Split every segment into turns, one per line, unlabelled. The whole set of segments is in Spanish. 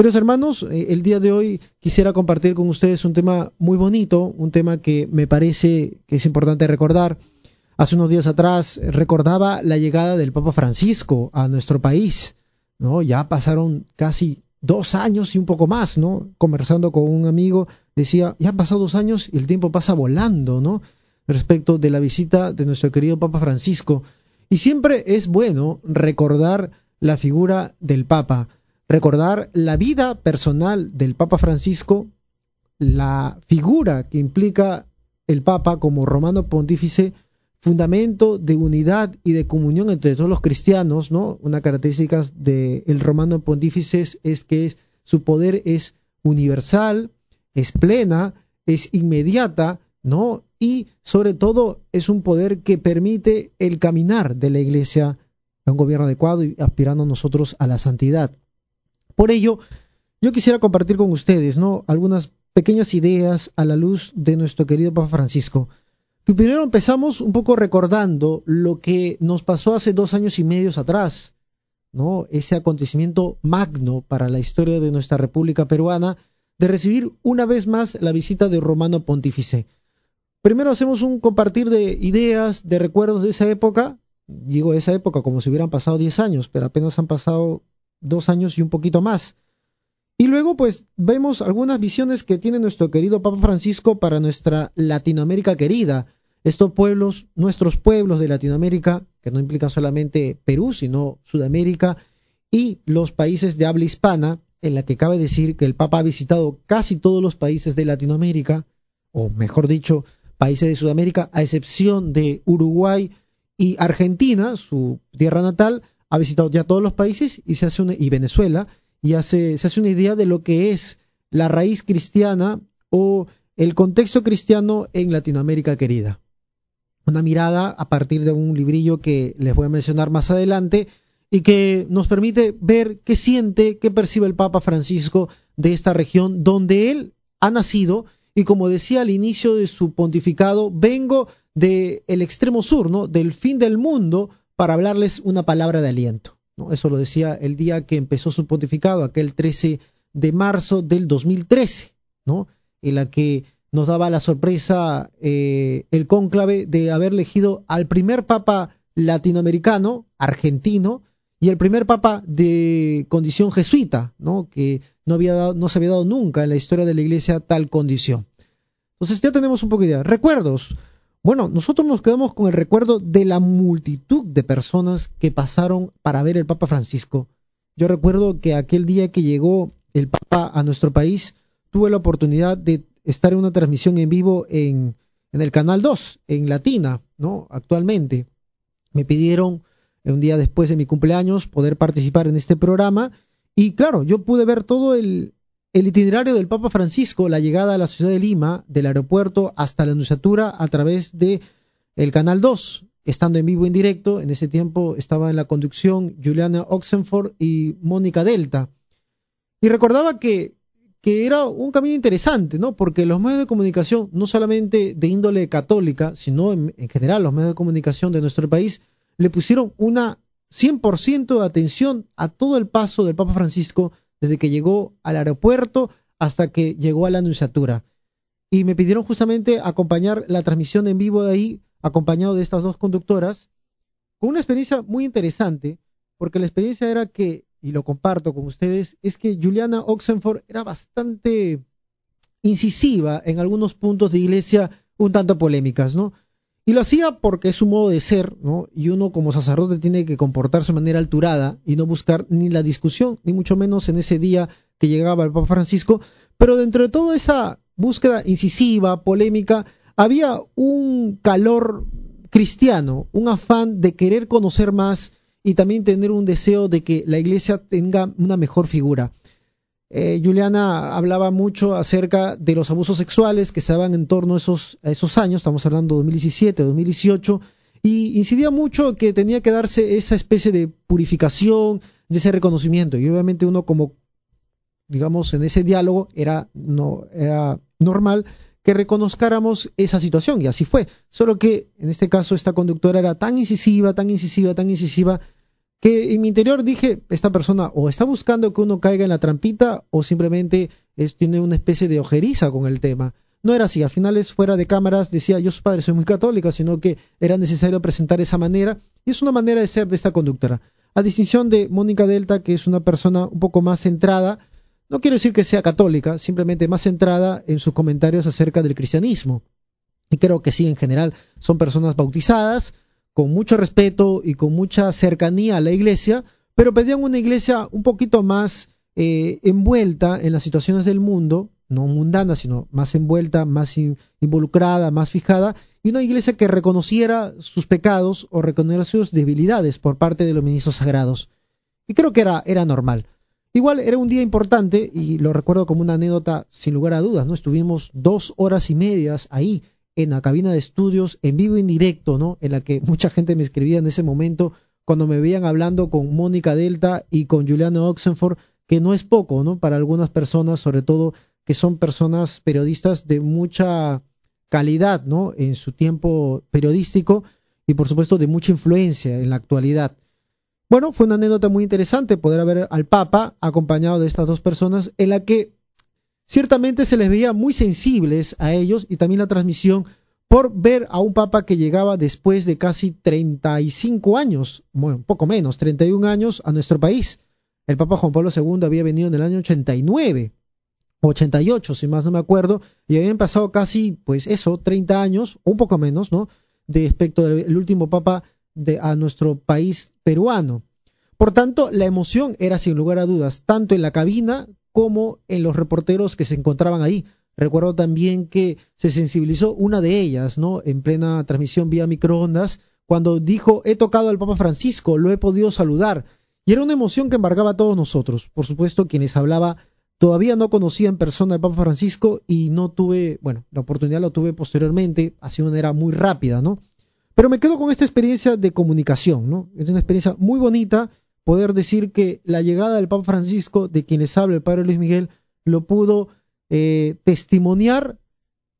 Queridos hermanos, eh, el día de hoy quisiera compartir con ustedes un tema muy bonito, un tema que me parece que es importante recordar. Hace unos días atrás recordaba la llegada del Papa Francisco a nuestro país, ¿no? Ya pasaron casi dos años y un poco más, ¿no? Conversando con un amigo, decía, ya han pasado dos años y el tiempo pasa volando, ¿no? Respecto de la visita de nuestro querido Papa Francisco. Y siempre es bueno recordar la figura del Papa recordar la vida personal del Papa Francisco, la figura que implica el Papa como romano pontífice, fundamento de unidad y de comunión entre todos los cristianos, ¿no? Una característica del romano pontífice es que su poder es universal, es plena, es inmediata, ¿no? Y sobre todo es un poder que permite el caminar de la Iglesia a un gobierno adecuado y aspirando nosotros a la santidad. Por ello, yo quisiera compartir con ustedes ¿no? algunas pequeñas ideas a la luz de nuestro querido Papa Francisco. Que primero empezamos un poco recordando lo que nos pasó hace dos años y medio atrás, ¿no? ese acontecimiento magno para la historia de nuestra República Peruana, de recibir una vez más la visita de Romano Pontífice. Primero hacemos un compartir de ideas, de recuerdos de esa época, digo esa época como si hubieran pasado diez años, pero apenas han pasado dos años y un poquito más. Y luego, pues, vemos algunas visiones que tiene nuestro querido Papa Francisco para nuestra Latinoamérica querida. Estos pueblos, nuestros pueblos de Latinoamérica, que no implican solamente Perú, sino Sudamérica, y los países de habla hispana, en la que cabe decir que el Papa ha visitado casi todos los países de Latinoamérica, o mejor dicho, países de Sudamérica, a excepción de Uruguay y Argentina, su tierra natal, ha visitado ya todos los países y se hace una, y Venezuela y hace, se hace una idea de lo que es la raíz cristiana o el contexto cristiano en Latinoamérica querida. Una mirada a partir de un librillo que les voy a mencionar más adelante y que nos permite ver qué siente, qué percibe el Papa Francisco de esta región donde él ha nacido y como decía al inicio de su pontificado, vengo del extremo sur, ¿no? del fin del mundo, para hablarles una palabra de aliento. Eso lo decía el día que empezó su pontificado, aquel 13 de marzo del 2013, ¿no? en la que nos daba la sorpresa eh, el cónclave de haber elegido al primer papa latinoamericano, argentino, y el primer papa de condición jesuita, ¿no? que no, había no se había dado nunca en la historia de la iglesia tal condición. Entonces ya tenemos un poco de idea. Recuerdos. Bueno, nosotros nos quedamos con el recuerdo de la multitud de personas que pasaron para ver el Papa Francisco. Yo recuerdo que aquel día que llegó el Papa a nuestro país, tuve la oportunidad de estar en una transmisión en vivo en, el Canal 2, en Latina, ¿no? Actualmente. Me pidieron un día después de mi cumpleaños poder participar en este programa y claro, yo pude ver todo el, el itinerario del Papa Francisco, la llegada a la ciudad de Lima, del aeropuerto hasta la anunciatura a través de el Canal 2, estando en vivo en directo. En ese tiempo estaba en la conducción Juliana Oxenford y Mónica Delta. Y recordaba que, que era un camino interesante, ¿no? Porque los medios de comunicación, no solamente de índole católica, sino en, en general los medios de comunicación de nuestro país, le pusieron una 100% de atención a todo el paso del Papa Francisco desde que llegó al aeropuerto hasta que llegó a la anunciatura. Y me pidieron justamente acompañar la transmisión en vivo de ahí, acompañado de estas dos conductoras, con una experiencia muy interesante, porque la experiencia era que, y lo comparto con ustedes, es que Juliana Oxenford era bastante incisiva en algunos puntos de iglesia un tanto polémicas, ¿no? Y lo hacía porque es su modo de ser, ¿no? Y uno como sacerdote tiene que comportarse de manera alturada y no buscar ni la discusión, ni mucho menos en ese día que llegaba el Papa Francisco. Pero dentro de toda esa búsqueda incisiva, polémica, había un calor cristiano, un afán de querer conocer más y también tener un deseo de que la iglesia tenga una mejor figura. Eh, Juliana hablaba mucho acerca de los abusos sexuales que se daban en torno a esos, esos años, estamos hablando de 2017, 2018, y incidía mucho que tenía que darse esa especie de purificación, de ese reconocimiento, y obviamente uno como, digamos, en ese diálogo era, no, era normal que reconozcáramos esa situación, y así fue, solo que en este caso esta conductora era tan incisiva, tan incisiva, tan incisiva, que en mi interior dije, esta persona o está buscando que uno caiga en la trampita o simplemente es, tiene una especie de ojeriza con el tema. No era así, al final fuera de cámaras decía yo su padre soy muy católica, sino que era necesario presentar esa manera y es una manera de ser de esta conductora. A distinción de Mónica Delta, que es una persona un poco más centrada, no quiero decir que sea católica, simplemente más centrada en sus comentarios acerca del cristianismo. Y creo que sí, en general, son personas bautizadas, con mucho respeto y con mucha cercanía a la iglesia, pero pedían una iglesia un poquito más eh, envuelta en las situaciones del mundo, no mundana, sino más envuelta, más involucrada, más fijada, y una iglesia que reconociera sus pecados o reconociera sus debilidades por parte de los ministros sagrados. Y creo que era, era normal. Igual era un día importante y lo recuerdo como una anécdota sin lugar a dudas, ¿no? Estuvimos dos horas y medias ahí en la cabina de estudios en vivo y en directo, ¿no? En la que mucha gente me escribía en ese momento cuando me veían hablando con Mónica Delta y con Juliana Oxenford, que no es poco, ¿no? Para algunas personas, sobre todo que son personas periodistas de mucha calidad, ¿no? En su tiempo periodístico y por supuesto de mucha influencia en la actualidad. Bueno, fue una anécdota muy interesante poder ver al Papa acompañado de estas dos personas en la que ciertamente se les veía muy sensibles a ellos y también la transmisión por ver a un papa que llegaba después de casi 35 años, bueno, poco menos, 31 años a nuestro país. El Papa Juan Pablo II había venido en el año 89, 88, si más no me acuerdo, y habían pasado casi, pues eso, 30 años, un poco menos, ¿no? De respecto del último Papa de, a nuestro país peruano. Por tanto, la emoción era sin lugar a dudas, tanto en la cabina como en los reporteros que se encontraban ahí. Recuerdo también que se sensibilizó una de ellas, ¿no? En plena transmisión vía microondas, cuando dijo, he tocado al Papa Francisco, lo he podido saludar. Y era una emoción que embargaba a todos nosotros. Por supuesto, quienes hablaba todavía no conocía en persona al Papa Francisco y no tuve, bueno, la oportunidad lo tuve posteriormente, así de manera muy rápida, ¿no? Pero me quedo con esta experiencia de comunicación, ¿no? Es una experiencia muy bonita poder decir que la llegada del Papa Francisco, de quien les habla el Padre Luis Miguel, lo pudo eh, testimoniar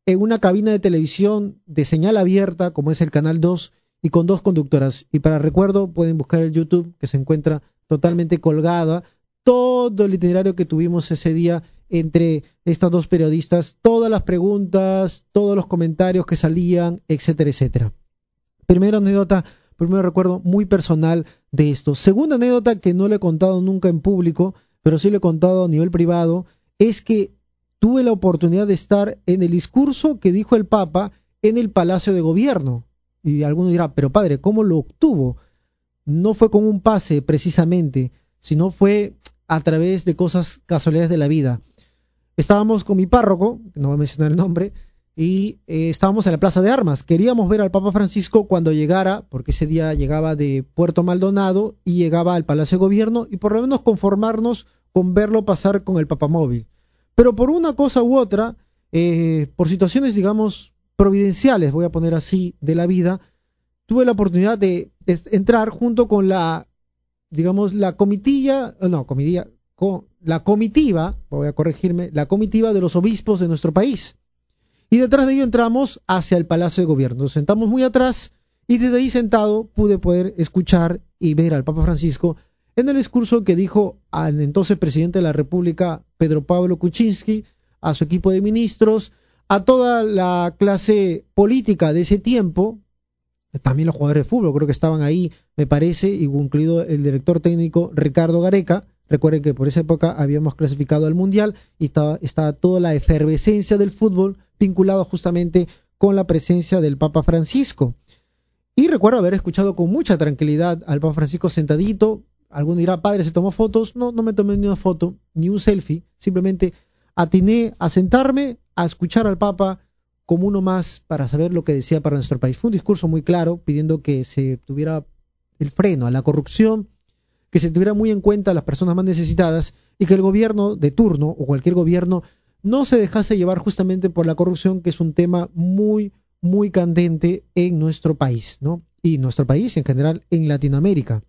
en una cabina de televisión de señal abierta, como es el Canal 2, y con dos conductoras. Y para recuerdo, pueden buscar el YouTube, que se encuentra totalmente colgada, todo el itinerario que tuvimos ese día entre estas dos periodistas, todas las preguntas, todos los comentarios que salían, etcétera, etcétera. Primera anécdota Primero recuerdo muy personal de esto. Segunda anécdota que no le he contado nunca en público, pero sí le he contado a nivel privado, es que tuve la oportunidad de estar en el discurso que dijo el Papa en el Palacio de Gobierno. Y alguno dirá, pero padre, ¿cómo lo obtuvo? No fue con un pase precisamente, sino fue a través de cosas casualidades de la vida. Estábamos con mi párroco, no voy a mencionar el nombre, y eh, estábamos en la Plaza de Armas. Queríamos ver al Papa Francisco cuando llegara, porque ese día llegaba de Puerto Maldonado y llegaba al Palacio de Gobierno y por lo menos conformarnos con verlo pasar con el Papamóvil. Pero por una cosa u otra, eh, por situaciones, digamos, providenciales, voy a poner así, de la vida, tuve la oportunidad de entrar junto con la, digamos, la comitilla, no, comitilla, con la comitiva, voy a corregirme, la comitiva de los obispos de nuestro país. Y detrás de ello entramos hacia el Palacio de Gobierno. Nos sentamos muy atrás y desde ahí sentado pude poder escuchar y ver al Papa Francisco en el discurso que dijo al entonces presidente de la República, Pedro Pablo Kuczynski, a su equipo de ministros, a toda la clase política de ese tiempo, también los jugadores de fútbol, creo que estaban ahí, me parece, incluido el director técnico Ricardo Gareca. Recuerden que por esa época habíamos clasificado al Mundial y estaba, toda la efervescencia del fútbol vinculado justamente con la presencia del Papa Francisco. Y recuerdo haber escuchado con mucha tranquilidad al Papa Francisco sentadito. Alguno dirá, padre, ¿se tomó fotos? No, no me tomé ni una foto, ni un selfie. Simplemente atiné a sentarme, a escuchar al Papa como uno más para saber lo que decía para nuestro país. Fue un discurso muy claro pidiendo que se tuviera el freno a la corrupción, que se tuviera muy en cuenta a las personas más necesitadas y que el gobierno de turno o cualquier gobierno no se dejase llevar justamente por la corrupción, que es un tema muy, muy candente en nuestro país, ¿no? Y nuestro país en general en Latinoamérica.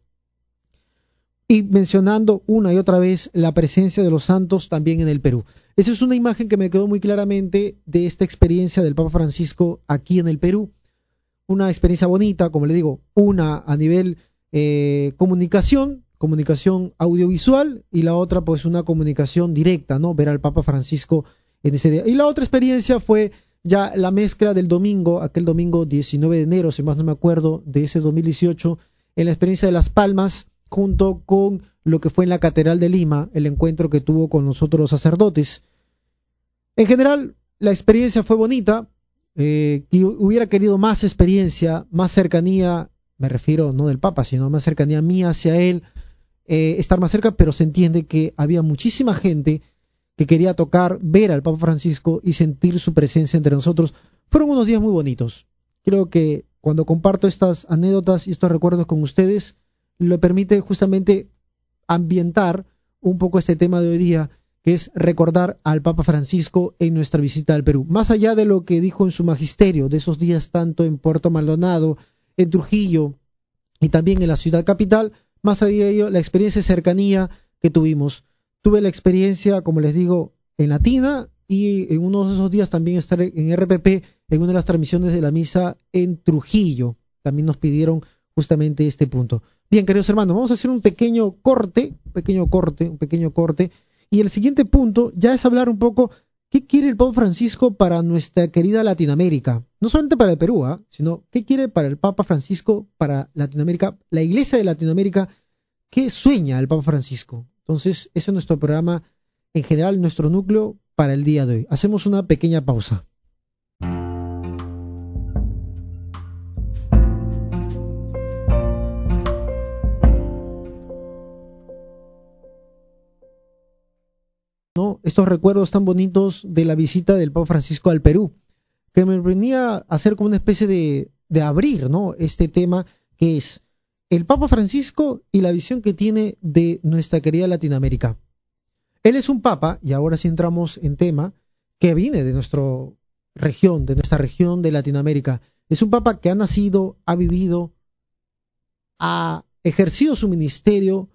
Y mencionando una y otra vez la presencia de los santos también en el Perú. Esa es una imagen que me quedó muy claramente de esta experiencia del Papa Francisco aquí en el Perú. Una experiencia bonita, como le digo, una a nivel eh, comunicación, comunicación audiovisual, y la otra pues una comunicación directa, ¿no? Ver al Papa Francisco en ese día. Y la otra experiencia fue ya la mezcla del domingo, aquel domingo 19 de enero, si más no me acuerdo, de ese 2018, en la experiencia de Las Palmas, junto con lo que fue en la Catedral de Lima, el encuentro que tuvo con nosotros los sacerdotes. En general, la experiencia fue bonita, eh, hubiera querido más experiencia, más cercanía, me refiero no del Papa, sino más cercanía mía hacia él, eh, estar más cerca, pero se entiende que había muchísima gente que quería tocar, ver al Papa Francisco y sentir su presencia entre nosotros. Fueron unos días muy bonitos. Creo que cuando comparto estas anécdotas y estos recuerdos con ustedes, le permite justamente ambientar un poco este tema de hoy día, que es recordar al Papa Francisco en nuestra visita al Perú. Más allá de lo que dijo en su magisterio, de esos días tanto en Puerto Maldonado, en Trujillo y también en la ciudad capital, más allá de ello, la experiencia de cercanía que tuvimos. Tuve la experiencia, como les digo, en Latina y en uno de esos días también estar en RPP en una de las transmisiones de la misa en Trujillo. También nos pidieron justamente este punto. Bien, queridos hermanos, vamos a hacer un pequeño corte, un pequeño corte, un pequeño corte. Y el siguiente punto ya es hablar un poco qué quiere el Papa Francisco para nuestra querida Latinoamérica. No solamente para el Perú, ¿ah? sino qué quiere para el Papa Francisco, para Latinoamérica, la Iglesia de Latinoamérica, qué sueña el Papa Francisco. Entonces, ese es nuestro programa, en general, nuestro núcleo para el día de hoy. Hacemos una pequeña pausa. Estos recuerdos tan bonitos de la visita del Papa Francisco al Perú, que me venía a hacer como una especie de, abrir ¿no? este tema que es el Papa Francisco y la visión que tiene de nuestra querida Latinoamérica. Él es un Papa, y ahora sí entramos en tema, que viene de nuestra región, de nuestra región de Latinoamérica. Es un Papa que ha nacido, ha vivido, ha ejercido su ministerio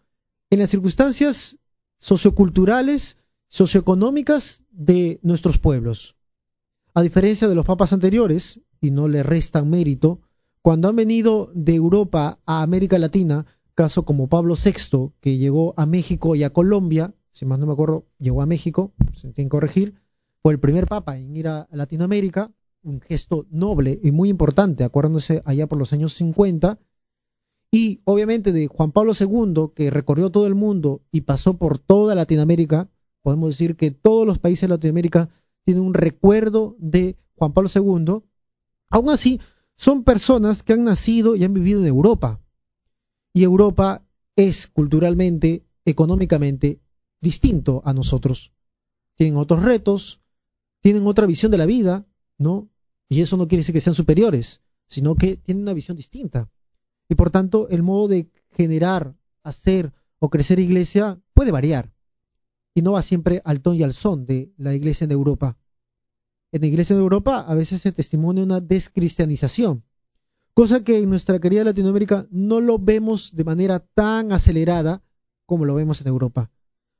en las circunstancias socioculturales socioeconómicas de nuestros pueblos. A diferencia de los papas anteriores, y no le restan mérito, cuando han venido de Europa a América Latina, caso como Pablo VI, que llegó a México y a Colombia, si más no me acuerdo, llegó a México, se tiene que corregir, fue el primer papa en ir a Latinoamérica, un gesto noble y muy importante, acuérdense allá por los años 50, y obviamente de Juan Pablo II, que recorrió todo el mundo y pasó por toda Latinoamérica, podemos decir que todos los países de Latinoamérica tienen un recuerdo de Juan Pablo II. Aún así, son personas que han nacido y han vivido en Europa. Y Europa es culturalmente, económicamente, distinto a nosotros. Tienen otros retos, tienen otra visión de la vida, ¿no? Y eso no quiere decir que sean superiores, sino que tienen una visión distinta. Y por tanto, el modo de generar, hacer o crecer iglesia puede variar y no va siempre al ton y al son de la iglesia en Europa. En la iglesia de Europa a veces se testimonia una descristianización, cosa que en nuestra querida Latinoamérica no lo vemos de manera tan acelerada como lo vemos en Europa.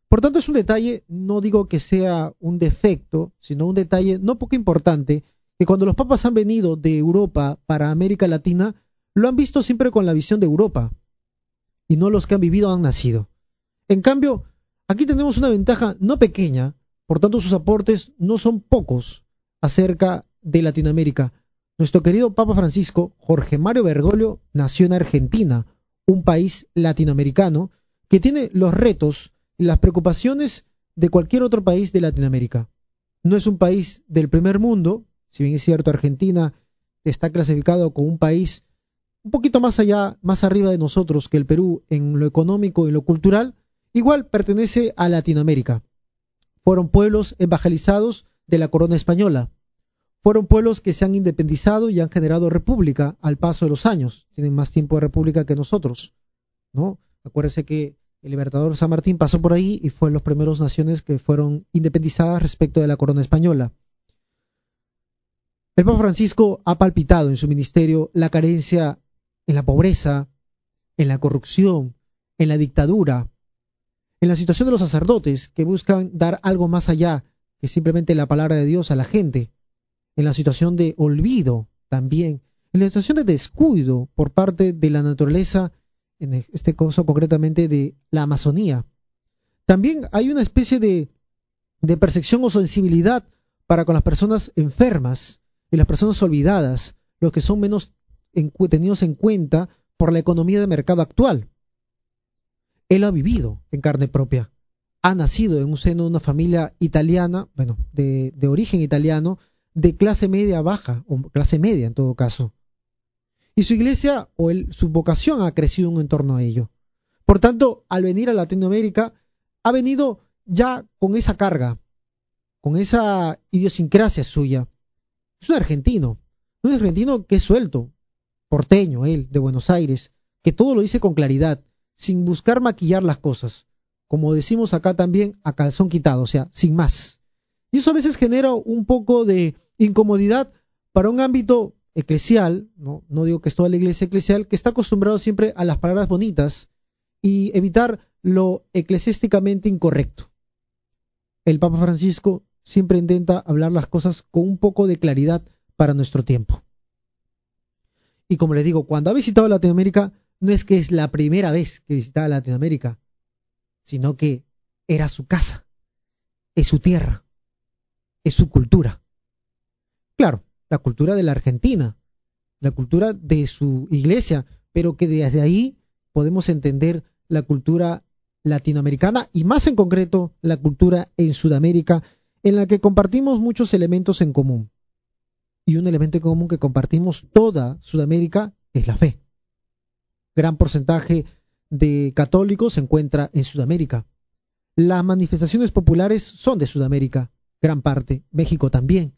Por tanto, es un detalle, no digo que sea un defecto, sino un detalle no poco importante, que cuando los papas han venido de Europa para América Latina, lo han visto siempre con la visión de Europa, y no los que han vivido han nacido. En cambio, Aquí tenemos una ventaja no pequeña, por tanto sus aportes no son pocos acerca de Latinoamérica. Nuestro querido Papa Francisco, Jorge Mario Bergoglio, nació en Argentina, un país latinoamericano que tiene los retos y las preocupaciones de cualquier otro país de Latinoamérica. No es un país del primer mundo, si bien es cierto, Argentina está clasificado como un país un poquito más allá, más arriba de nosotros que el Perú en lo económico y lo cultural, Igual pertenece a Latinoamérica. Fueron pueblos evangelizados de la corona española. Fueron pueblos que se han independizado y han generado república al paso de los años. Tienen más tiempo de república que nosotros. ¿no? Acuérdense que el libertador San Martín pasó por ahí y fue las primeras naciones que fueron independizadas respecto de la corona española. El Papa Francisco ha palpitado en su ministerio la carencia en la pobreza, en la corrupción, en la dictadura, en la situación de los sacerdotes que buscan dar algo más allá que simplemente la palabra de Dios a la gente, en la situación de olvido también, en la situación de descuido por parte de la naturaleza en este caso concretamente de la Amazonía. También hay una especie de, percepción o sensibilidad para con las personas enfermas y las personas olvidadas, los que son menos tenidos en cuenta por la economía de mercado actual. Él ha vivido en carne propia. Ha nacido en un seno de una familia italiana, bueno, de, origen italiano, de clase media baja, o clase media en todo caso. Y su iglesia o su vocación ha crecido en torno a ello. Por tanto, al venir a Latinoamérica, ha venido ya con esa carga, con esa idiosincrasia suya. Es un argentino, un argentino que es suelto, porteño él, de Buenos Aires, que todo lo dice con claridad, sin buscar maquillar las cosas, como decimos acá también, a calzón quitado, o sea, sin más. Y eso a veces genera un poco de incomodidad para un ámbito eclesial, no, no digo que es toda la iglesia eclesial, que está acostumbrado siempre a las palabras bonitas y evitar lo eclesiásticamente incorrecto. El Papa Francisco siempre intenta hablar las cosas con un poco de claridad para nuestro tiempo. Y como le digo, cuando ha visitado Latinoamérica, no es que es la primera vez que visitaba Latinoamérica, sino que era su casa, es su tierra, es su cultura. Claro, la cultura de la Argentina, la cultura de su iglesia, pero que desde ahí podemos entender la cultura latinoamericana y más en concreto la cultura en Sudamérica, en la que compartimos muchos elementos en común. Y un elemento en común que compartimos toda Sudamérica es la fe. Gran porcentaje de católicos se encuentra en Sudamérica. Las manifestaciones populares son de Sudamérica, gran parte, México también.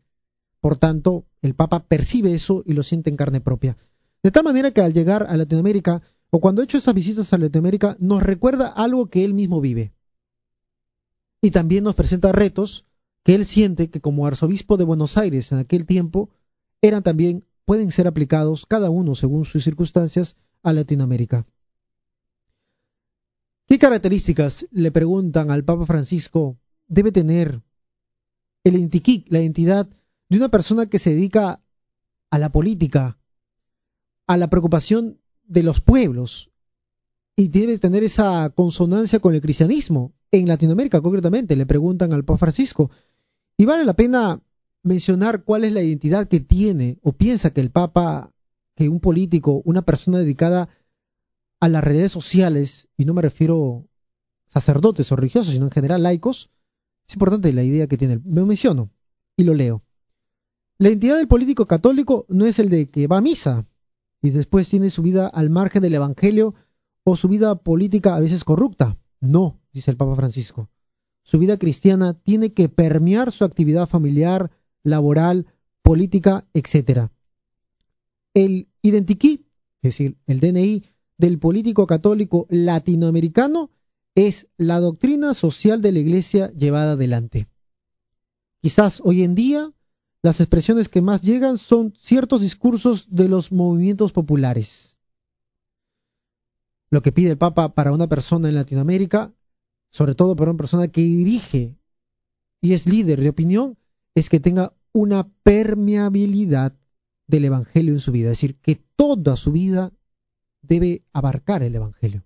Por tanto, el Papa percibe eso y lo siente en carne propia. De tal manera que al llegar a Latinoamérica, o cuando ha hecho esas visitas a Latinoamérica, nos recuerda algo que él mismo vive. Y también nos presenta retos que él siente que como arzobispo de Buenos Aires en aquel tiempo, eran también, pueden ser aplicados cada uno según sus circunstancias a Latinoamérica. ¿Qué características, le preguntan al Papa Francisco, debe tener el Intiquic, la entidad de una persona que se dedica a la política, a la preocupación de los pueblos y debe tener esa consonancia con el cristianismo en Latinoamérica concretamente, le preguntan al Papa Francisco. Y vale la pena mencionar cuál es la identidad que tiene o piensa que el Papa, que un político, una persona dedicada a las redes sociales, y no me refiero sacerdotes o religiosos, sino en general laicos, es importante la idea que tiene. Me menciono y lo leo. La identidad del político católico no es el de que va a misa y después tiene su vida al margen del Evangelio o su vida política a veces corrupta. No, dice el Papa Francisco. Su vida cristiana tiene que permear su actividad familiar, laboral, política, etc. El identiquí, es decir, el DNI del político católico latinoamericano es la doctrina social de la Iglesia llevada adelante. Quizás hoy en día las expresiones que más llegan son ciertos discursos de los movimientos populares. Lo que pide el Papa para una persona en Latinoamérica, sobre todo para una persona que dirige y es líder de opinión, es que tenga una permeabilidad del Evangelio en su vida, es decir, que toda su vida debe abarcar el Evangelio.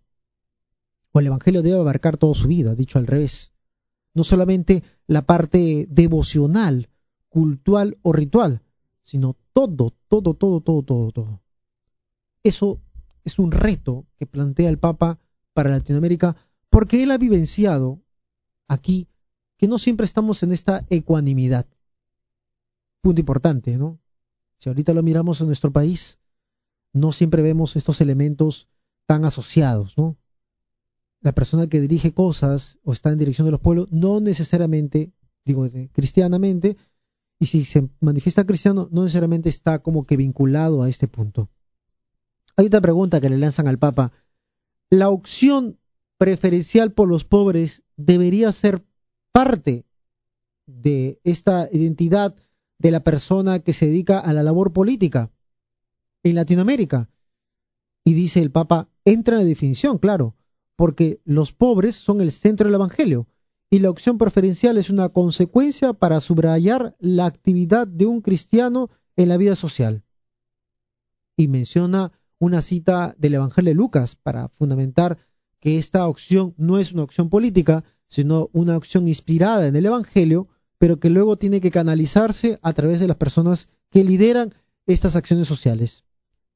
O el Evangelio debe abarcar toda su vida, dicho al revés. No solamente la parte devocional cultural o ritual, sino todo, todo, todo, todo, todo, todo. Eso es un reto que plantea el Papa para Latinoamérica porque él ha vivenciado aquí que no siempre estamos en esta ecuanimidad. Punto importante, ¿no? Si ahorita lo miramos en nuestro país, no siempre vemos estos elementos tan asociados, ¿no? La persona que dirige cosas o está en dirección de los pueblos no necesariamente, digo cristianamente, y si se manifiesta cristiano, no necesariamente está como que vinculado a este punto. Hay otra pregunta que le lanzan al Papa. ¿La opción preferencial por los pobres debería ser parte de esta identidad de la persona que se dedica a la labor política en Latinoamérica? Y dice el Papa, entra en la definición, claro, porque los pobres son el centro del Evangelio y la opción preferencial es una consecuencia para subrayar la actividad de un cristiano en la vida social. Y menciona una cita del Evangelio de Lucas para fundamentar que esta opción no es una opción política, sino una opción inspirada en el Evangelio, pero que luego tiene que canalizarse a través de las personas que lideran estas acciones sociales.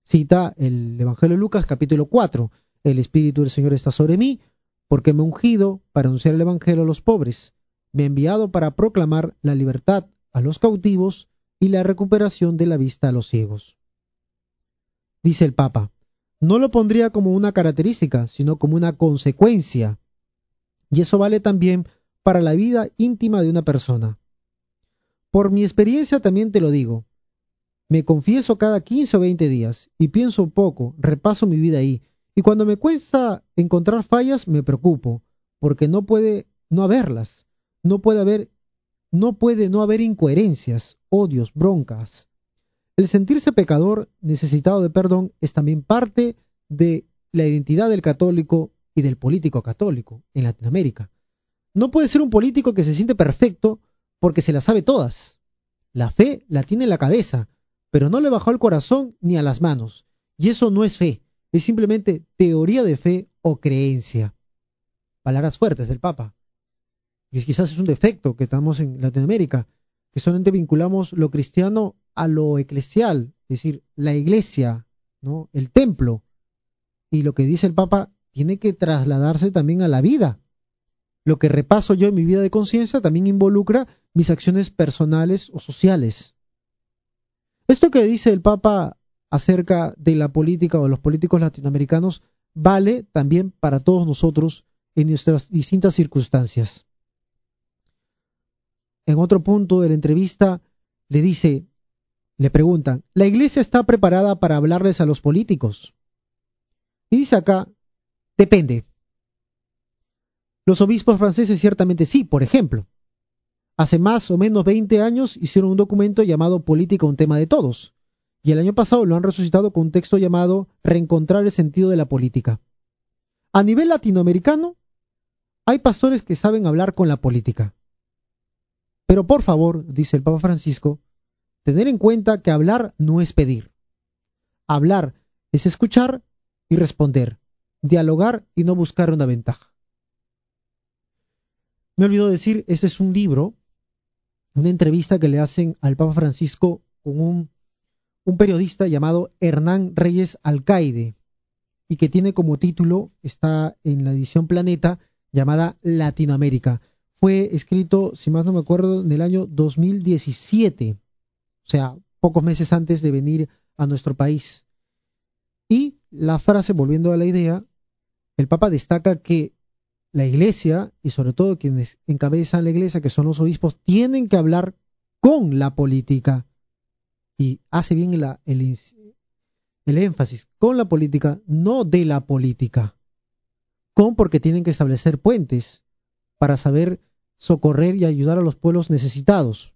Cita el Evangelio de Lucas capítulo 4, el Espíritu del Señor está sobre mí, porque me he ungido para anunciar el Evangelio a los pobres, me ha enviado para proclamar la libertad a los cautivos y la recuperación de la vista a los ciegos. Dice el Papa, no lo pondría como una característica, sino como una consecuencia. Y eso vale también para la vida íntima de una persona. Por mi experiencia también te lo digo. Me confieso cada 15 o 20 días y pienso un poco, repaso mi vida ahí. Y cuando me cuesta encontrar fallas, me preocupo, porque no puede no haberlas. No puede haber no puede no haber incoherencias, odios, broncas. El sentirse pecador, necesitado de perdón, es también parte de la identidad del católico y del político católico en Latinoamérica. No puede ser un político que se siente perfecto porque se la sabe todas. La fe la tiene en la cabeza, pero no le bajó al corazón ni a las manos. Y eso no es fe, es simplemente teoría de fe o creencia. Palabras fuertes del Papa y quizás es un defecto que estamos en Latinoamérica, que solamente vinculamos lo cristiano a lo eclesial, es decir, la iglesia, ¿no? el templo. Y lo que dice el Papa tiene que trasladarse también a la vida. Lo que repaso yo en mi vida de conciencia también involucra mis acciones personales o sociales. Esto que dice el Papa acerca de la política o los políticos latinoamericanos vale también para todos nosotros en nuestras distintas circunstancias en otro punto de la entrevista, le dice, le preguntan, ¿la iglesia está preparada para hablarles a los políticos? Y dice acá, depende. Los obispos franceses ciertamente sí, por ejemplo. Hace más o menos 20 años hicieron un documento llamado Política, un tema de todos. Y el año pasado lo han resucitado con un texto llamado Reencontrar el sentido de la política. A nivel latinoamericano, hay pastores que saben hablar con la política. Pero por favor, dice el Papa Francisco, tener en cuenta que hablar no es pedir. Hablar es escuchar y responder, dialogar y no buscar una ventaja. Me olvidó decir, ese es un libro, una entrevista que le hacen al Papa Francisco con un, un periodista llamado Hernán Reyes Alcaide y que tiene como título, está en la edición Planeta, llamada Latinoamérica fue escrito, si más no me acuerdo, en el año 2017, o sea, pocos meses antes de venir a nuestro país. Y la frase, volviendo a la idea, el Papa destaca que la Iglesia, y sobre todo quienes encabezan la Iglesia, que son los obispos, tienen que hablar con la política. Y hace bien el, el énfasis, con la política, no de la política. Con porque tienen que establecer puentes para saber socorrer y ayudar a los pueblos necesitados.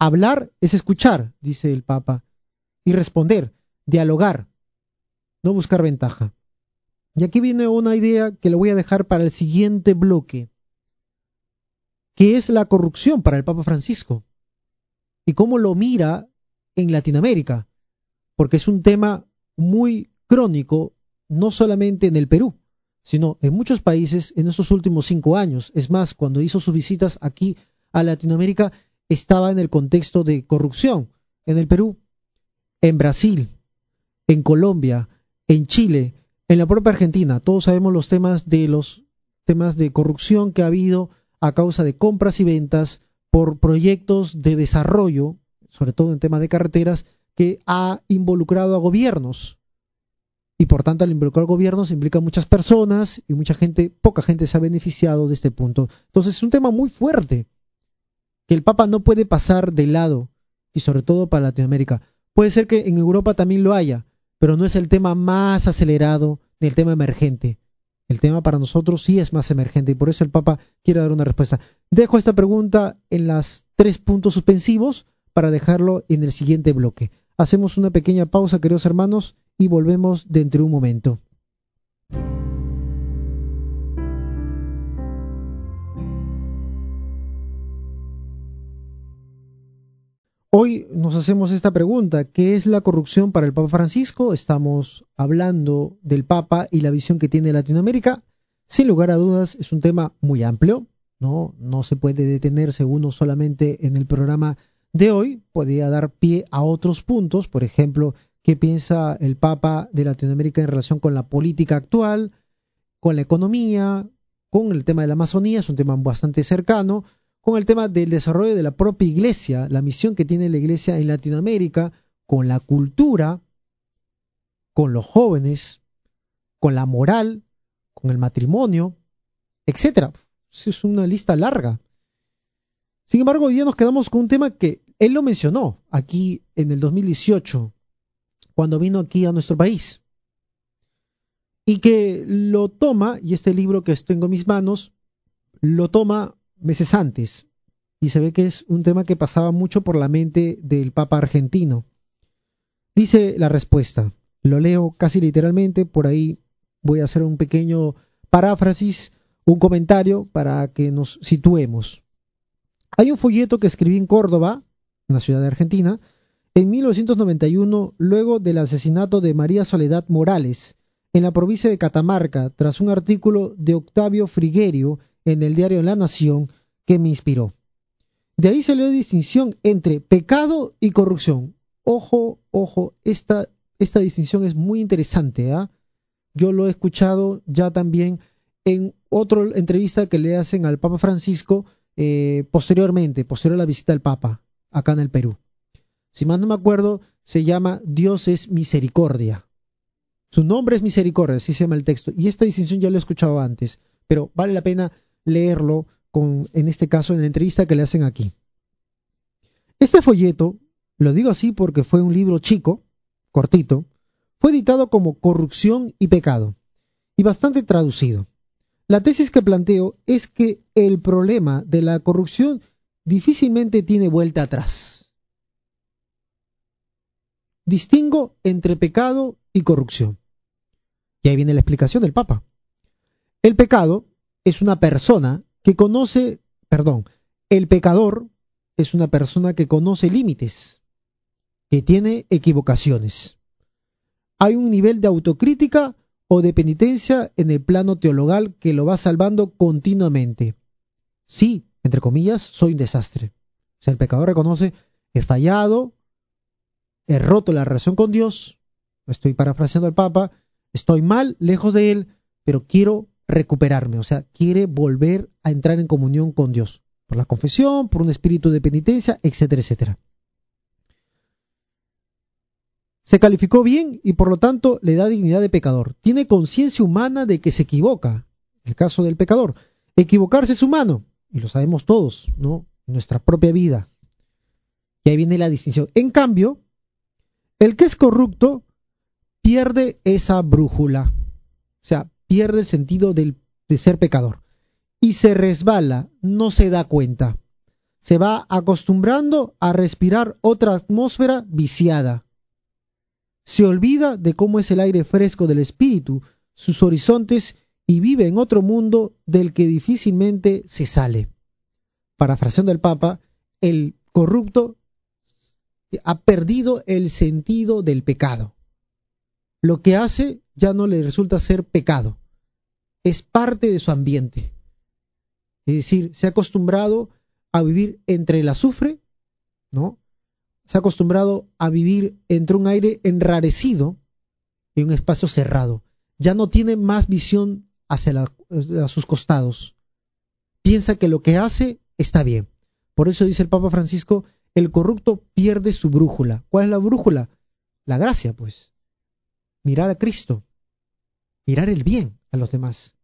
Hablar es escuchar, dice el Papa, y responder, dialogar, no buscar ventaja. Y aquí viene una idea que le voy a dejar para el siguiente bloque, que es la corrupción para el Papa Francisco y cómo lo mira en Latinoamérica, porque es un tema muy crónico, no solamente en el Perú, sino en muchos países en estos últimos cinco años. Es más, cuando hizo sus visitas aquí a Latinoamérica, estaba en el contexto de corrupción. En el Perú, en Brasil, en Colombia, en Chile, en la propia Argentina. Todos sabemos los temas de los temas de corrupción que ha habido a causa de compras y ventas por proyectos de desarrollo, sobre todo en temas de carreteras, que ha involucrado a gobiernos y por tanto al involucrar gobiernos implica muchas personas y mucha gente, poca gente se ha beneficiado de este punto. Entonces es un tema muy fuerte que el Papa no puede pasar de lado y sobre todo para Latinoamérica. Puede ser que en Europa también lo haya, pero no es el tema más acelerado ni el tema emergente. El tema para nosotros sí es más emergente y por eso el Papa quiere dar una respuesta. Dejo esta pregunta en las tres puntos suspensivos para dejarlo en el siguiente bloque. Hacemos una pequeña pausa, queridos hermanos, y volvemos dentro de un momento. Hoy nos hacemos esta pregunta, ¿qué es la corrupción para el Papa Francisco? Estamos hablando del Papa y la visión que tiene Latinoamérica. Sin lugar a dudas, es un tema muy amplio, ¿no? No se puede detenerse uno solamente en el programa de hoy, podría dar pie a otros puntos, por ejemplo, qué piensa el Papa de Latinoamérica en relación con la política actual, con la economía, con el tema de la Amazonía, es un tema bastante cercano, con el tema del desarrollo de la propia iglesia, la misión que tiene la iglesia en Latinoamérica, con la cultura, con los jóvenes, con la moral, con el matrimonio, etcétera. Es una lista larga. Sin embargo, hoy día nos quedamos con un tema que él lo mencionó aquí en el 2018, cuando vino aquí a nuestro país. Y que lo toma, y este libro que tengo en mis manos, lo toma meses antes. Y se ve que es un tema que pasaba mucho por la mente del Papa argentino. Dice la respuesta, lo leo casi literalmente, por ahí voy a hacer un pequeño paráfrasis, un comentario para que nos situemos. Hay un folleto que escribí en Córdoba, una ciudad de Argentina, en 1991, luego del asesinato de María Soledad Morales, en la provincia de Catamarca, tras un artículo de Octavio Frigerio en el diario La Nación que me inspiró. De ahí salió la distinción entre pecado y corrupción. Ojo, ojo, esta, esta distinción es muy interesante. ¿ah? Yo lo he escuchado ya también en otra entrevista que le hacen al Papa Francisco eh, posteriormente, posterior a la visita del Papa, acá en el Perú. Si más no me acuerdo, se llama Dios es misericordia. Su nombre es misericordia, así se llama el texto. Y esta distinción ya lo he escuchado antes, pero vale la pena leerlo con, en este caso, en la entrevista que le hacen aquí. Este folleto, lo digo así porque fue un libro chico, cortito, fue editado como Corrupción y Pecado, y bastante traducido. La tesis que planteo es que el problema de la corrupción difícilmente tiene vuelta atrás. Distingo entre pecado y corrupción. Y ahí viene la explicación del Papa. El pecado es una persona que conoce, perdón, el pecador es una persona que conoce límites, que tiene equivocaciones. Hay un nivel de autocrítica o de penitencia en el plano teologal que lo va salvando continuamente. Sí, entre comillas, soy un desastre. O sea, el pecador reconoce, he fallado, he roto la relación con Dios, estoy parafraseando al Papa, estoy mal, lejos de Él, pero quiero recuperarme, o sea, quiere volver a entrar en comunión con Dios, por la confesión, por un espíritu de penitencia, etcétera, etcétera. Se calificó bien y por lo tanto le da dignidad de pecador. Tiene conciencia humana de que se equivoca. El caso del pecador. Equivocarse es humano, y lo sabemos todos, ¿no? En nuestra propia vida. Y ahí viene la distinción. En cambio, el que es corrupto pierde esa brújula. O sea, pierde el sentido de ser pecador y se resbala, no se da cuenta. Se va acostumbrando a respirar otra atmósfera viciada. Se olvida de cómo es el aire fresco del espíritu, sus horizontes y vive en otro mundo del que difícilmente se sale. Parafraseando al Papa, el corrupto ha perdido el sentido del pecado. Lo que hace ya no le resulta ser pecado, es parte de su ambiente. Es decir, se ha acostumbrado a vivir entre el azufre, ¿no? Se ha acostumbrado a vivir entre un aire enrarecido y un espacio cerrado. Ya no tiene más visión hacia sus costados. Piensa que lo que hace está bien. Por eso dice el Papa Francisco, el corrupto pierde su brújula. ¿Cuál es la brújula? La gracia, pues. Mirar a Cristo. Mirar el bien a los demás.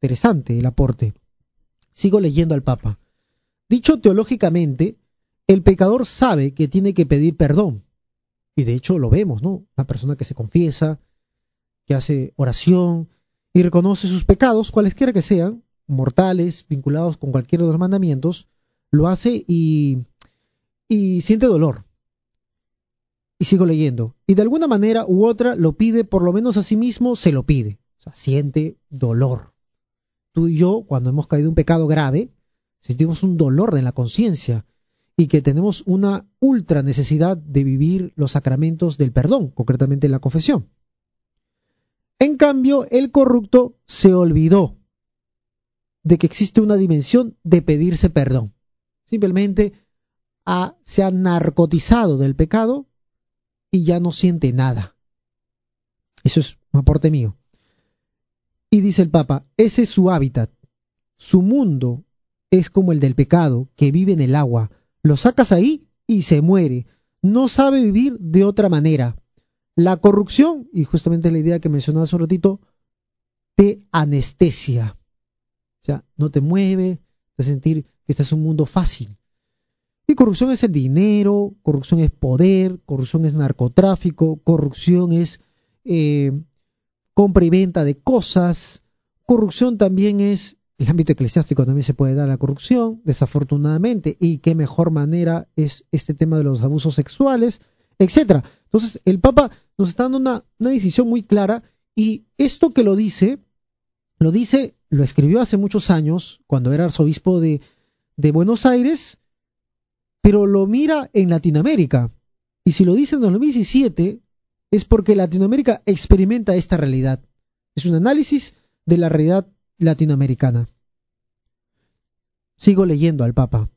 Interesante el aporte. Sigo leyendo al Papa. Dicho teológicamente, el pecador sabe que tiene que pedir perdón. Y de hecho lo vemos, ¿no? Una persona que se confiesa, que hace oración y reconoce sus pecados, cualesquiera que sean, mortales, vinculados con cualquiera de los mandamientos, lo hace y, y siente dolor. Y sigo leyendo. Y de alguna manera u otra lo pide, por lo menos a sí mismo se lo pide siente dolor. Tú y yo, cuando hemos caído en un pecado grave, sentimos un dolor en la conciencia y que tenemos una ultra necesidad de vivir los sacramentos del perdón, concretamente la confesión. En cambio, el corrupto se olvidó de que existe una dimensión de pedirse perdón. Simplemente se ha narcotizado del pecado y ya no siente nada. Eso es un aporte mío. Y dice el Papa, ese es su hábitat. Su mundo es como el del pecado, que vive en el agua. Lo sacas ahí y se muere. No sabe vivir de otra manera. La corrupción, y justamente la idea que mencionaba hace un ratito, te anestesia. O sea, no te mueve, de sentir que este es un mundo fácil. Y corrupción es el dinero, corrupción es poder, corrupción es narcotráfico, corrupción es eh, compra y venta de cosas, corrupción también es, el ámbito eclesiástico también se puede dar la corrupción, desafortunadamente, y qué mejor manera es este tema de los abusos sexuales, etcétera. Entonces, el Papa nos está dando una, decisión muy clara y esto que lo dice, lo dice, lo escribió hace muchos años, cuando era arzobispo de Buenos Aires, pero lo mira en Latinoamérica. Y si lo dice en 2017, es porque Latinoamérica experimenta esta realidad. Es un análisis de la realidad latinoamericana. Sigo leyendo al Papa.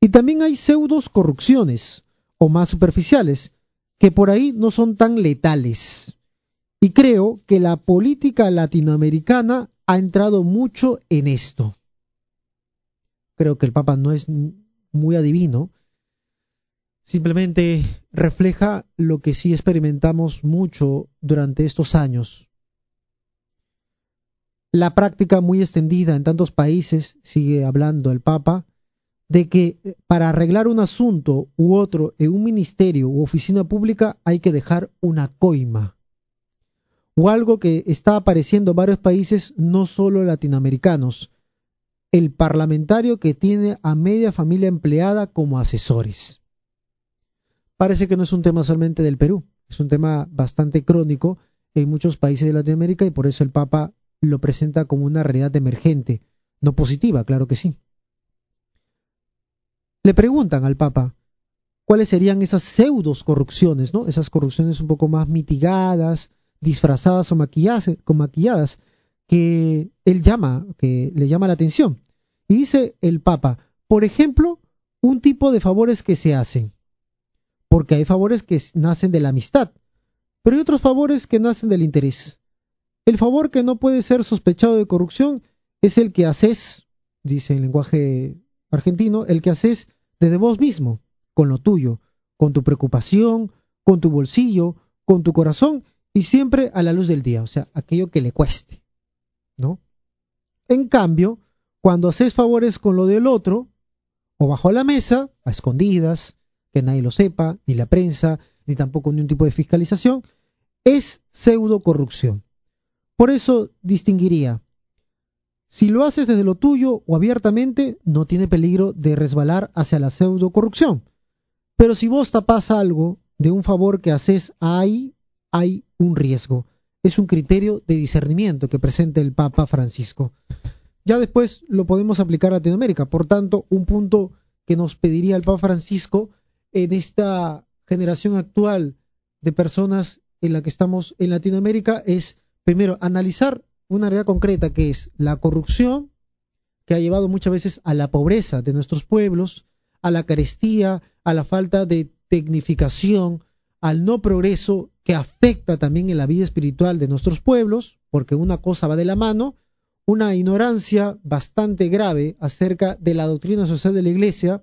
Y también hay pseudos corrupciones, o más superficiales, que por ahí no son tan letales. Y creo que la política latinoamericana ha entrado mucho en esto. Creo que el Papa no es muy adivino, simplemente refleja lo que sí experimentamos mucho durante estos años. La práctica muy extendida en tantos países, sigue hablando el Papa, de que para arreglar un asunto u otro en un ministerio u oficina pública hay que dejar una coima. O algo que está apareciendo en varios países, no solo latinoamericanos, el parlamentario que tiene a media familia empleada como asesores parece que no es un tema solamente del Perú, es un tema bastante crónico en muchos países de Latinoamérica y por eso el Papa lo presenta como una realidad emergente, no positiva, claro que sí. Le preguntan al Papa cuáles serían esas pseudos corrupciones, ¿no? Esas corrupciones un poco más mitigadas, disfrazadas o maquilladas, maquilladas, que él llama, que le llama la atención. Y dice el Papa, por ejemplo, un tipo de favores que se hacen porque hay favores que nacen de la amistad, pero hay otros favores que nacen del interés. El favor que no puede ser sospechado de corrupción es el que haces, dice en lenguaje argentino, el que haces desde vos mismo, con lo tuyo, con tu preocupación, con tu bolsillo, con tu corazón y siempre a la luz del día, o sea, aquello que le cueste, ¿no? En cambio, cuando haces favores con lo del otro, o bajo la mesa, a escondidas, que nadie lo sepa, ni la prensa, ni tampoco ningún tipo de fiscalización, es pseudo corrupción. Por eso distinguiría, si lo haces desde lo tuyo o abiertamente, no tiene peligro de resbalar hacia la pseudo corrupción. Pero si vos tapas algo de un favor que haces ahí, hay un riesgo. Es un criterio de discernimiento que presenta el Papa Francisco. Ya después lo podemos aplicar a Latinoamérica. Por tanto, un punto que nos pediría el Papa Francisco en esta generación actual de personas en la que estamos en Latinoamérica es, primero, analizar una realidad concreta que es la corrupción, que ha llevado muchas veces a la pobreza de nuestros pueblos, a la carestía, a la falta de tecnificación, al no progreso que afecta también en la vida espiritual de nuestros pueblos, porque una cosa va de la mano, una ignorancia bastante grave acerca de la doctrina social de la Iglesia,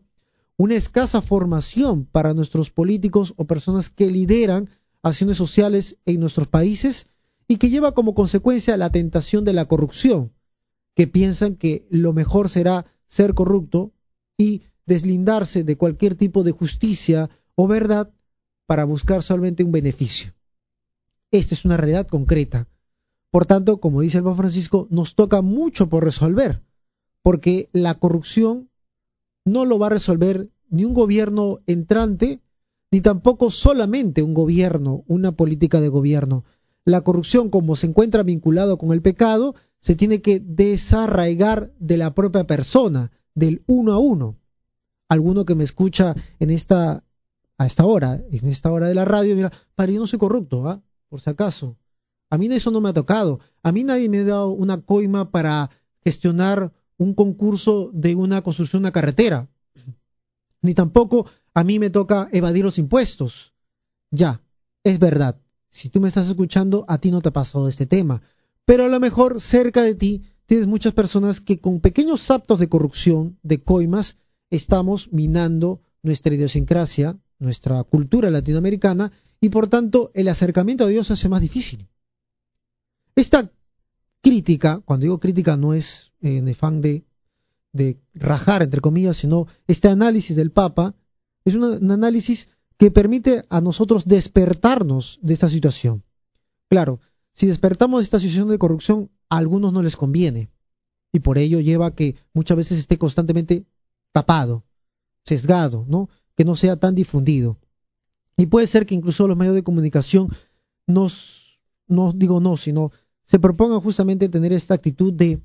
una escasa formación para nuestros políticos o personas que lideran acciones sociales en nuestros países y que lleva como consecuencia la tentación de la corrupción, que piensan que lo mejor será ser corrupto y deslindarse de cualquier tipo de justicia o verdad para buscar solamente un beneficio. Esta es una realidad concreta. Por tanto, como dice el Papa Francisco, nos toca mucho por resolver, porque la corrupción no lo va a resolver ni un gobierno entrante, ni tampoco solamente un gobierno, una política de gobierno. La corrupción, como se encuentra vinculado con el pecado, se tiene que desarraigar de la propia persona, del uno a uno. alguno que me escucha en esta, a esta hora, en esta hora de la radio, mira, padre, yo no soy corrupto, ¿ah? Por si acaso. A mí eso no me ha tocado. A mí nadie me ha dado una coima para gestionar un concurso de una construcción de una carretera. Ni tampoco a mí me toca evadir los impuestos. Ya, es verdad. Si tú me estás escuchando, a ti no te ha pasado este tema. Pero a lo mejor cerca de ti tienes muchas personas que con pequeños actos de corrupción, de coimas, estamos minando nuestra idiosincrasia, nuestra cultura latinoamericana, y por tanto el acercamiento a Dios se hace más difícil. Esta crítica, cuando digo crítica no es en el fan de, de rajar, entre comillas, sino este análisis del Papa, es un análisis que permite a nosotros despertarnos de esta situación. Claro, si despertamos de esta situación de corrupción, a algunos no les conviene, y por ello lleva a que muchas veces esté constantemente tapado, sesgado, ¿no? que no sea tan difundido. Y puede ser que incluso los medios de comunicación nos, no digo no, sino se propongan justamente tener esta actitud de,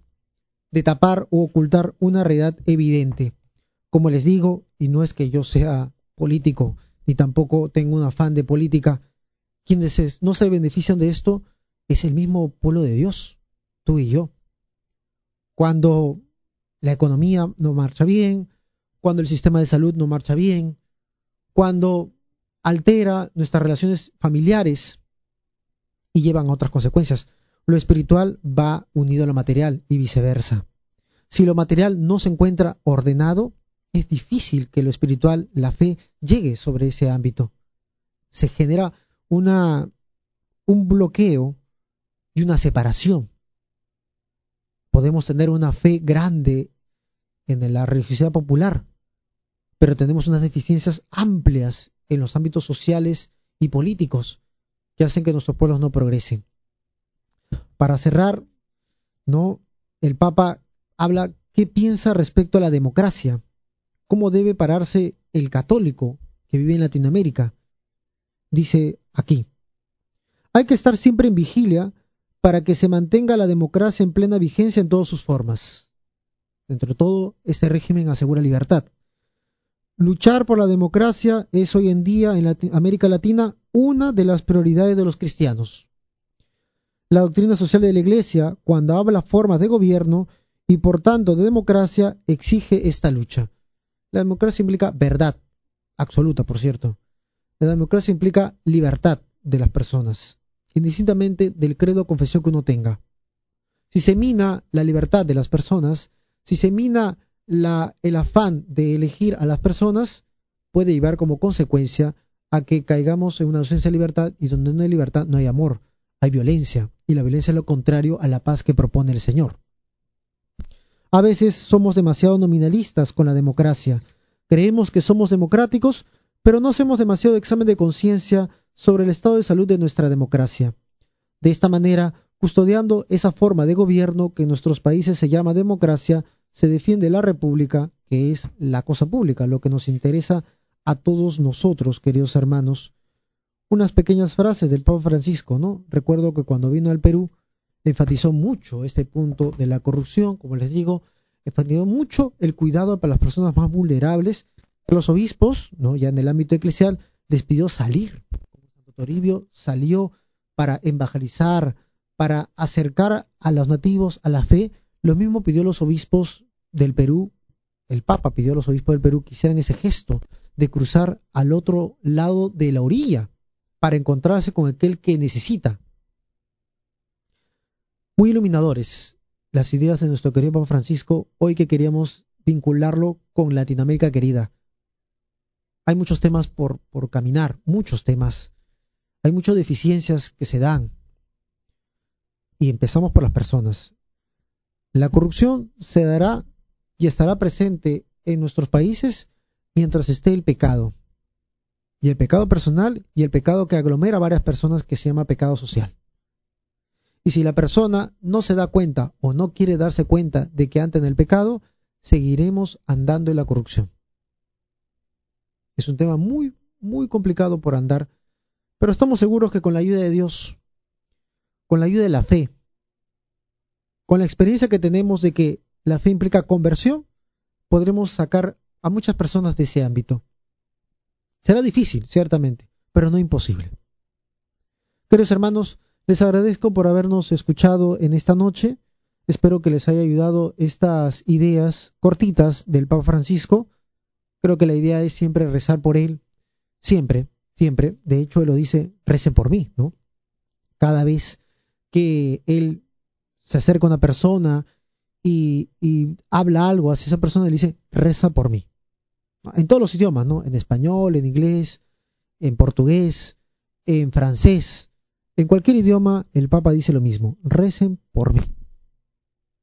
tapar o ocultar una realidad evidente. Como les digo, y no es que yo sea político, ni tampoco tengo un afán de política, quienes no se benefician de esto es el mismo pueblo de Dios, tú y yo. Cuando la economía no marcha bien, cuando el sistema de salud no marcha bien, cuando altera nuestras relaciones familiares y llevan a otras consecuencias. Lo espiritual va unido a lo material y viceversa. Si lo material no se encuentra ordenado, es difícil que lo espiritual, la fe, llegue sobre ese ámbito. Se genera un bloqueo y una separación. Podemos tener una fe grande en la religiosidad popular, pero tenemos unas deficiencias amplias en los ámbitos sociales y políticos que hacen que nuestros pueblos no progresen. Para cerrar. El Papa habla qué piensa respecto a la democracia, cómo debe pararse el católico que vive en Latinoamérica. Dice aquí, hay que estar siempre en vigilia para que se mantenga la democracia en plena vigencia en todas sus formas. Dentro de todo, este régimen asegura libertad. Luchar por la democracia es hoy en día en América Latina una de las prioridades de los cristianos. La doctrina social de la Iglesia, cuando habla formas de gobierno y por tanto de democracia, exige esta lucha. La democracia implica verdad, absoluta, por cierto. La democracia implica libertad de las personas, indistintamente del credo o confesión que uno tenga. Si se mina la libertad de las personas, si se mina la, el afán de elegir a las personas, puede llevar como consecuencia a que caigamos en una ausencia de libertad y donde no hay libertad no hay amor, hay violencia y la violencia es lo contrario a la paz que propone el Señor. A veces somos demasiado nominalistas con la democracia. Creemos que somos democráticos, pero no hacemos demasiado examen de conciencia sobre el estado de salud de nuestra democracia. De esta manera, custodiando esa forma de gobierno que en nuestros países se llama democracia, se defiende la república, que es la cosa pública, lo que nos interesa a todos nosotros, queridos hermanos, unas pequeñas frases del Papa Francisco, ¿no? Recuerdo que cuando vino al Perú enfatizó mucho este punto de la corrupción, como les digo, enfatizó mucho el cuidado para las personas más vulnerables. Los obispos, ¿no? ya en el ámbito eclesial, les pidió salir. Santo Toribio salió para evangelizar, para acercar a los nativos a la fe. Lo mismo pidió los obispos del Perú, el Papa pidió a los obispos del Perú que hicieran ese gesto de cruzar al otro lado de la orilla para encontrarse con aquel que necesita. Muy iluminadores las ideas de nuestro querido Papa Francisco, hoy que queríamos vincularlo con Latinoamérica querida. Hay muchos temas por, por caminar, muchos temas. Hay muchas deficiencias que se dan. Y empezamos por las personas. La corrupción se dará y estará presente en nuestros países mientras esté el pecado y el pecado personal y el pecado que aglomera a varias personas que se llama pecado social. Y si la persona no se da cuenta o no quiere darse cuenta de que anda en el pecado, seguiremos andando en la corrupción. Es un tema muy, muy complicado por andar, pero estamos seguros que con la ayuda de Dios, con la ayuda de la fe, con la experiencia que tenemos de que la fe implica conversión, podremos sacar a muchas personas de ese ámbito. Será difícil, ciertamente, pero no imposible. Queridos hermanos, les agradezco por habernos escuchado en esta noche. Espero que les haya ayudado estas ideas cortitas del Papa Francisco. Creo que la idea es siempre rezar por él, siempre, siempre. De hecho, él lo dice, recen por mí, ¿no? Cada vez que él se acerca a una persona y, habla algo hacia esa persona, le dice, reza por mí. En todos los idiomas, ¿no? En español, en inglés, en portugués, en francés, en cualquier idioma, el Papa dice lo mismo, recen por mí.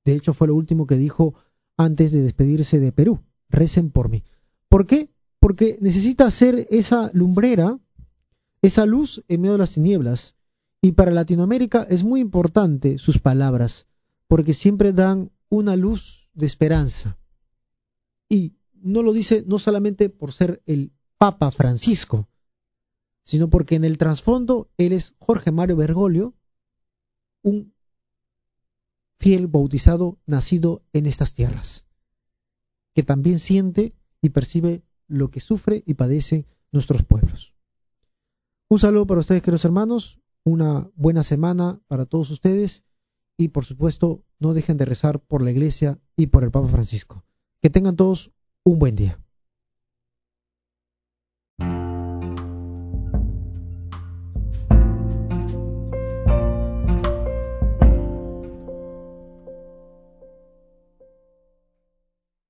De hecho, fue lo último que dijo antes de despedirse de Perú, recen por mí. ¿Por qué? Porque necesita hacer esa lumbrera, esa luz en medio de las tinieblas. Y para Latinoamérica es muy importante sus palabras, porque siempre dan una luz de esperanza. Y no lo dice no solamente por ser el Papa Francisco, sino porque en el trasfondo él es Jorge Mario Bergoglio, un fiel bautizado nacido en estas tierras, que también siente y percibe lo que sufre y padece nuestros pueblos. Un saludo para ustedes, queridos hermanos, una buena semana para todos ustedes y por supuesto no dejen de rezar por la iglesia y por el Papa Francisco. Que tengan todos un buen día.